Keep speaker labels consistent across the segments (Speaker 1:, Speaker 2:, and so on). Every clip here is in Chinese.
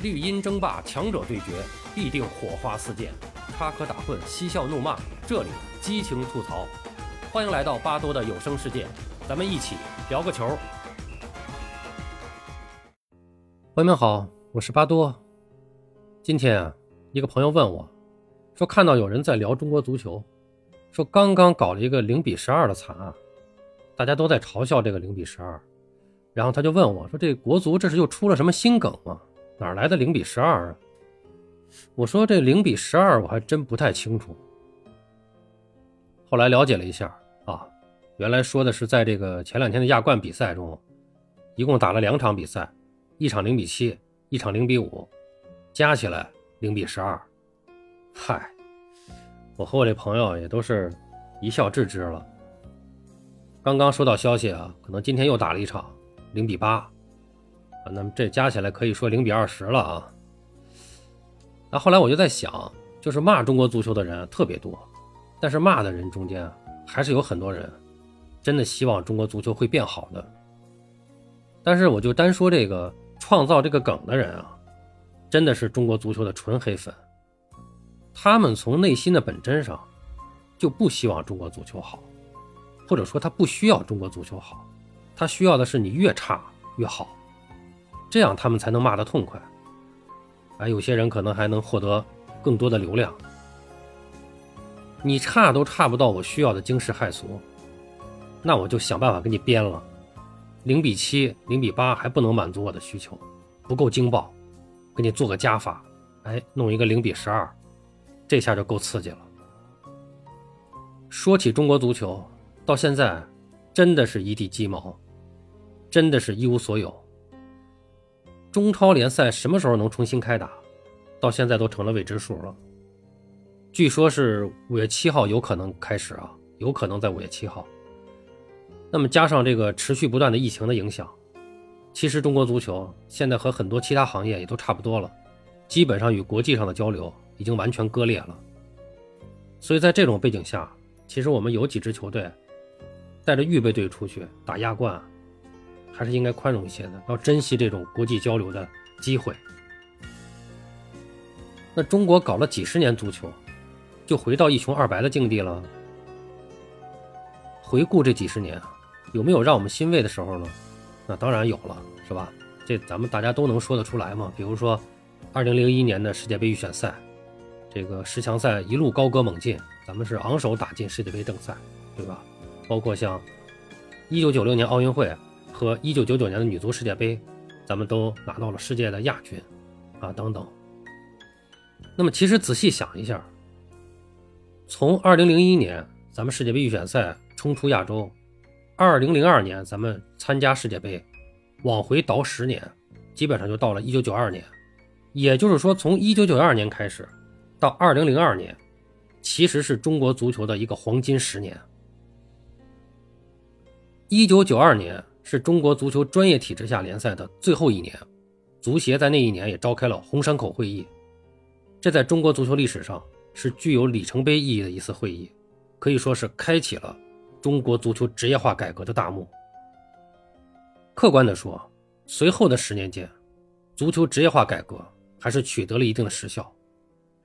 Speaker 1: 绿茵争霸，强者对决，必定火花四溅；插科打诨，嬉笑怒骂，这里激情吐槽。欢迎来到巴多的有声世界，咱们一起聊个球。朋友们好，我是巴多。今天啊，一个朋友问我，说看到有人在聊中国足球，说刚刚搞了一个零比十二的惨案，大家都在嘲笑这个零比十二，然后他就问我说：“这国足这是又出了什么新梗吗？”哪来的零比十二啊？我说这零比十二我还真不太清楚。后来了解了一下啊，原来说的是在这个前两天的亚冠比赛中，一共打了两场比赛，一场零比七，一场零比五，加起来零比十二。嗨，我和我这朋友也都是一笑置之了。刚刚收到消息啊，可能今天又打了一场零比八。那么这加起来可以说零比二十了啊。那后来我就在想，就是骂中国足球的人特别多，但是骂的人中间还是有很多人真的希望中国足球会变好的。但是我就单说这个创造这个梗的人啊，真的是中国足球的纯黑粉。他们从内心的本真上就不希望中国足球好，或者说他不需要中国足球好，他需要的是你越差越好。这样他们才能骂得痛快，而有些人可能还能获得更多的流量。你差都差不到我需要的惊世骇俗，那我就想办法给你编了。零比七、零比八还不能满足我的需求，不够惊爆，给你做个加法，哎，弄一个零比十二，这下就够刺激了。说起中国足球，到现在真的是一地鸡毛，真的是一无所有。中超联赛什么时候能重新开打？到现在都成了未知数了。据说是五月七号有可能开始啊，有可能在五月七号。那么加上这个持续不断的疫情的影响，其实中国足球现在和很多其他行业也都差不多了，基本上与国际上的交流已经完全割裂了。所以在这种背景下，其实我们有几支球队带着预备队出去打亚冠。还是应该宽容一些的，要珍惜这种国际交流的机会。那中国搞了几十年足球，就回到一穷二白的境地了。回顾这几十年，有没有让我们欣慰的时候呢？那当然有了，是吧？这咱们大家都能说得出来嘛。比如说，二零零一年的世界杯预选赛，这个十强赛一路高歌猛进，咱们是昂首打进世界杯正赛，对吧？包括像一九九六年奥运会。和一九九九年的女足世界杯，咱们都拿到了世界的亚军，啊等等。那么其实仔细想一下，从二零零一年咱们世界杯预选赛冲出亚洲，二零零二年咱们参加世界杯，往回倒十年，基本上就到了一九九二年。也就是说，从一九九二年开始到二零零二年，其实是中国足球的一个黄金十年。一九九二年。是中国足球专业体制下联赛的最后一年，足协在那一年也召开了红山口会议，这在中国足球历史上是具有里程碑意义的一次会议，可以说是开启了中国足球职业化改革的大幕。客观地说，随后的十年间，足球职业化改革还是取得了一定的实效，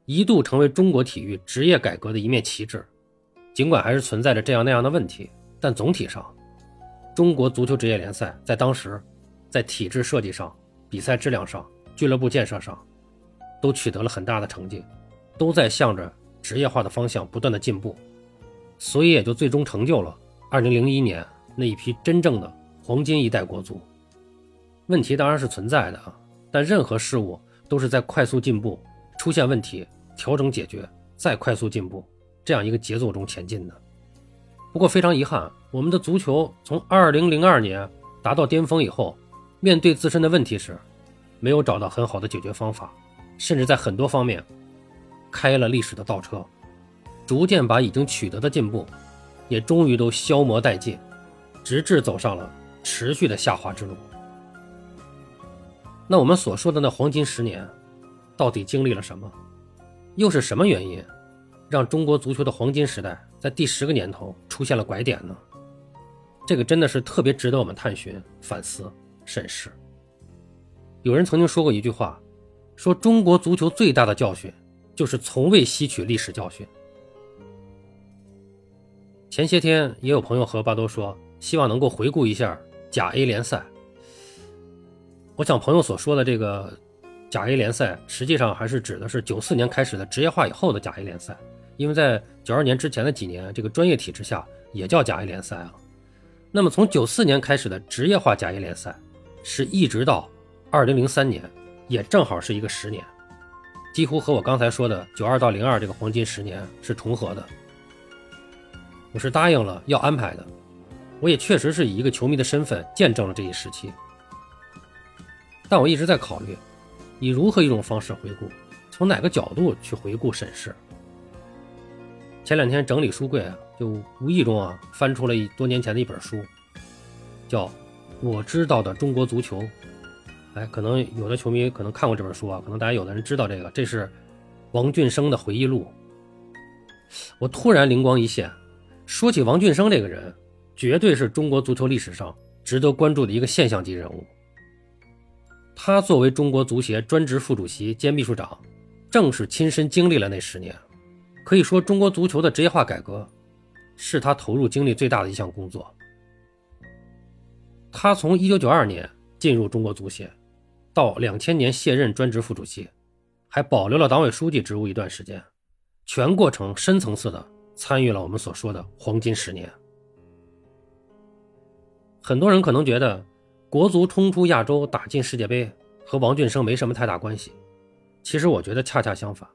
Speaker 1: 一度成为中国体育职业改革的一面旗帜。尽管还是存在着这样那样的问题，但总体上。中国足球职业联赛在当时，在体制设计上、比赛质量上、俱乐部建设上，都取得了很大的成绩，都在向着职业化的方向不断的进步，所以也就最终成就了2001年那一批真正的黄金一代国足。问题当然是存在的啊，但任何事物都是在快速进步、出现问题、调整解决、再快速进步这样一个节奏中前进的。不过非常遗憾，我们的足球从2002年达到巅峰以后，面对自身的问题时，没有找到很好的解决方法，甚至在很多方面开了历史的倒车，逐渐把已经取得的进步，也终于都消磨殆尽，直至走上了持续的下滑之路。那我们所说的那黄金十年，到底经历了什么？又是什么原因？让中国足球的黄金时代在第十个年头出现了拐点呢？这个真的是特别值得我们探寻、反思、审视。有人曾经说过一句话：“说中国足球最大的教训就是从未吸取历史教训。前些天也有朋友和巴多说，希望能够回顾一下甲 A 联赛。我想朋友所说的这个甲 A 联赛，实际上还是指的是九四年开始的职业化以后的甲 A 联赛，因为在九二年之前的几年，这个专业体制下也叫甲 A 联赛啊。那么从九四年开始的职业化甲 A 联赛，是一直到二零零三年，也正好是一个十年，几乎和我刚才说的九二到零二这个黄金十年是重合的。我是答应了要安排的，我也确实是以一个球迷的身份见证了这一时期。但我一直在考虑，以如何一种方式回顾，从哪个角度去回顾审视。前两天整理书柜啊，就无意中啊翻出了一多年前的一本书，叫《我知道的中国足球》。哎，可能有的球迷可能看过这本书啊，可能大家有的人知道这个，这是王俊生的回忆录。我突然灵光一现。说起王俊生这个人，绝对是中国足球历史上值得关注的一个现象级人物。他作为中国足协专职副主席兼秘书长，正是亲身经历了那十年。可以说，中国足球的职业化改革是他投入精力最大的一项工作。他从1992年进入中国足协，到2000年卸任专职副主席，还保留了党委书记职务一段时间，全过程深层次的。参与了我们所说的黄金十年。很多人可能觉得，国足冲出亚洲、打进世界杯和王俊生没什么太大关系。其实我觉得恰恰相反，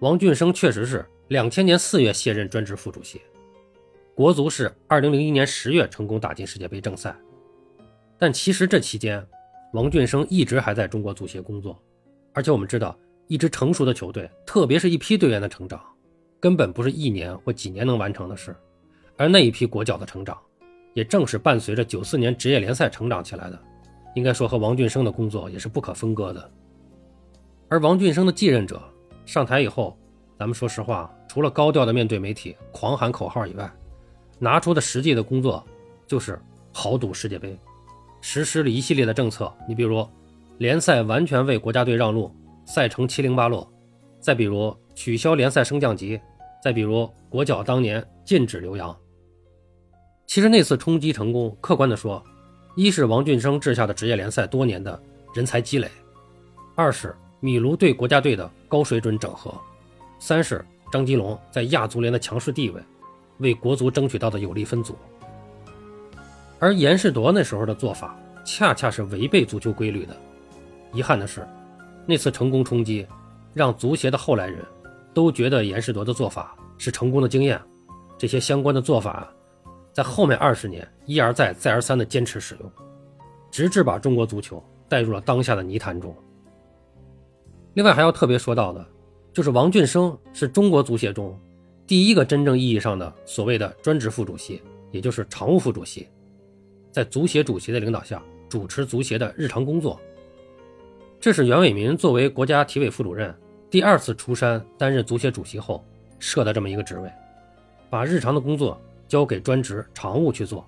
Speaker 1: 王俊生确实是两千年四月卸任专职副主席，国足是二零零一年十月成功打进世界杯正赛。但其实这期间，王俊生一直还在中国足协工作，而且我们知道，一支成熟的球队，特别是一批队员的成长。根本不是一年或几年能完成的事，而那一批国脚的成长，也正是伴随着九四年职业联赛成长起来的。应该说，和王俊生的工作也是不可分割的。而王俊生的继任者上台以后，咱们说实话，除了高调的面对媒体、狂喊口号以外，拿出的实际的工作就是豪赌世界杯，实施了一系列的政策。你比如，联赛完全为国家队让路，赛程七零八落；再比如，取消联赛升降级。再比如，国脚当年禁止留洋。其实那次冲击成功，客观的说，一是王俊生治下的职业联赛多年的人才积累，二是米卢对国家队的高水准整合，三是张吉龙在亚足联的强势地位，为国足争取到的有力分组。而严世铎那时候的做法，恰恰是违背足球规律的。遗憾的是，那次成功冲击，让足协的后来人。都觉得严世铎的做法是成功的经验，这些相关的做法，在后面二十年一而再、再而三的坚持使用，直至把中国足球带入了当下的泥潭中。另外还要特别说到的，就是王俊生是中国足协中第一个真正意义上的所谓的专职副主席，也就是常务副主席，在足协主席的领导下主持足协的日常工作。这是袁伟民作为国家体委副主任。第二次出山担任足协主席后设的这么一个职位，把日常的工作交给专职常务去做，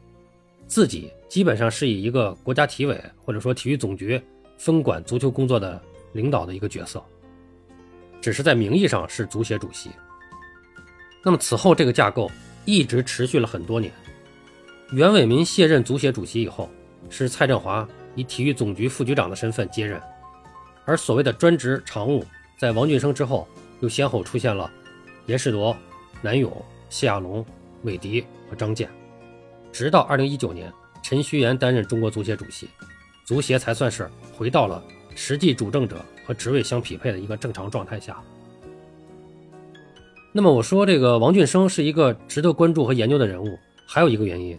Speaker 1: 自己基本上是以一个国家体委或者说体育总局分管足球工作的领导的一个角色，只是在名义上是足协主席。那么此后这个架构一直持续了很多年。袁伟民卸任足协主席以后，是蔡振华以体育总局副局长的身份接任，而所谓的专职常务。在王俊生之后，又先后出现了严世铎、南勇、谢亚龙、韦迪和张健，直到二零一九年，陈戌源担任中国足协主席，足协才算是回到了实际主政者和职位相匹配的一个正常状态下。那么我说这个王俊生是一个值得关注和研究的人物，还有一个原因，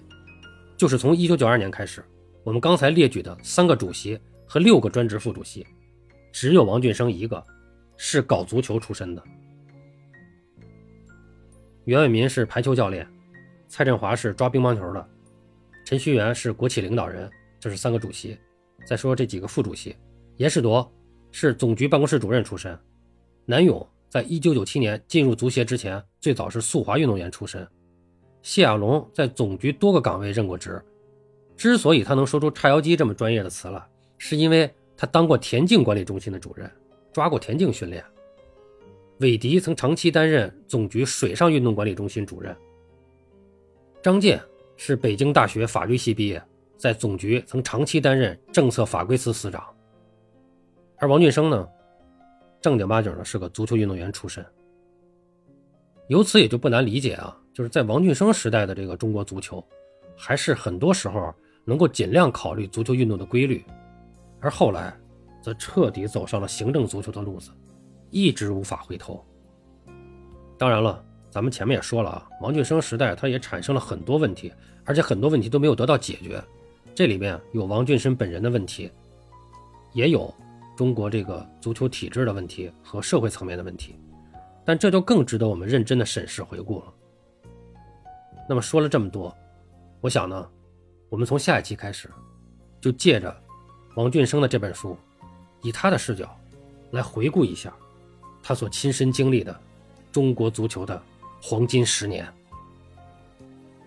Speaker 1: 就是从一九九二年开始，我们刚才列举的三个主席和六个专职副主席，只有王俊生一个。是搞足球出身的，袁伟民是排球教练，蔡振华是抓乒乓球的，陈戌源是国企领导人，这是三个主席。再说这几个副主席，严世铎是总局办公室主任出身，南勇在一九九七年进入足协之前，最早是速滑运动员出身，谢亚龙在总局多个岗位任过职，之所以他能说出“叉腰机”这么专业的词了，是因为他当过田径管理中心的主任。抓过田径训练。韦迪曾长期担任总局水上运动管理中心主任。张健是北京大学法律系毕业，在总局曾长期担任政策法规司司长。而王俊生呢，正经八经的是个足球运动员出身。由此也就不难理解啊，就是在王俊生时代的这个中国足球，还是很多时候能够尽量考虑足球运动的规律，而后来则彻底走上了行政足球的路子。一直无法回头。当然了，咱们前面也说了啊，王俊生时代他也产生了很多问题，而且很多问题都没有得到解决。这里面有王俊生本人的问题，也有中国这个足球体制的问题和社会层面的问题。但这就更值得我们认真的审视回顾了。那么说了这么多，我想呢，我们从下一期开始，就借着王俊生的这本书，以他的视角来回顾一下。他所亲身经历的中国足球的黄金十年。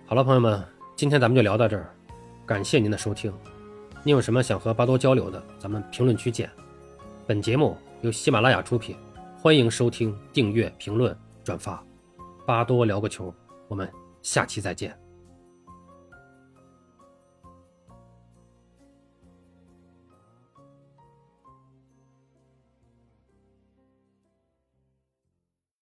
Speaker 1: 好了，朋友们，今天咱们就聊到这儿，感谢您的收听。您有什么想和巴多交流的，咱们评论区见。本节目由喜马拉雅出品，欢迎收听、订阅、评论、转发。巴多聊个球，我们下期再见。